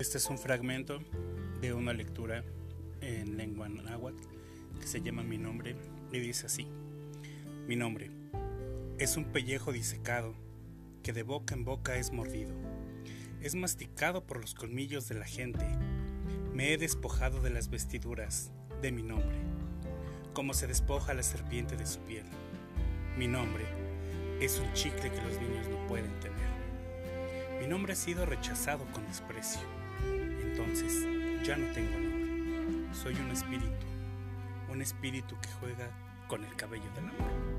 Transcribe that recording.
Este es un fragmento de una lectura en lengua náhuatl que se llama Mi nombre y dice así: Mi nombre es un pellejo disecado que de boca en boca es mordido, es masticado por los colmillos de la gente. Me he despojado de las vestiduras de mi nombre, como se despoja la serpiente de su piel. Mi nombre es un chicle que los niños no pueden tener. Mi nombre ha sido rechazado con desprecio. Entonces ya no tengo nombre. Soy un espíritu. Un espíritu que juega con el cabello del amor.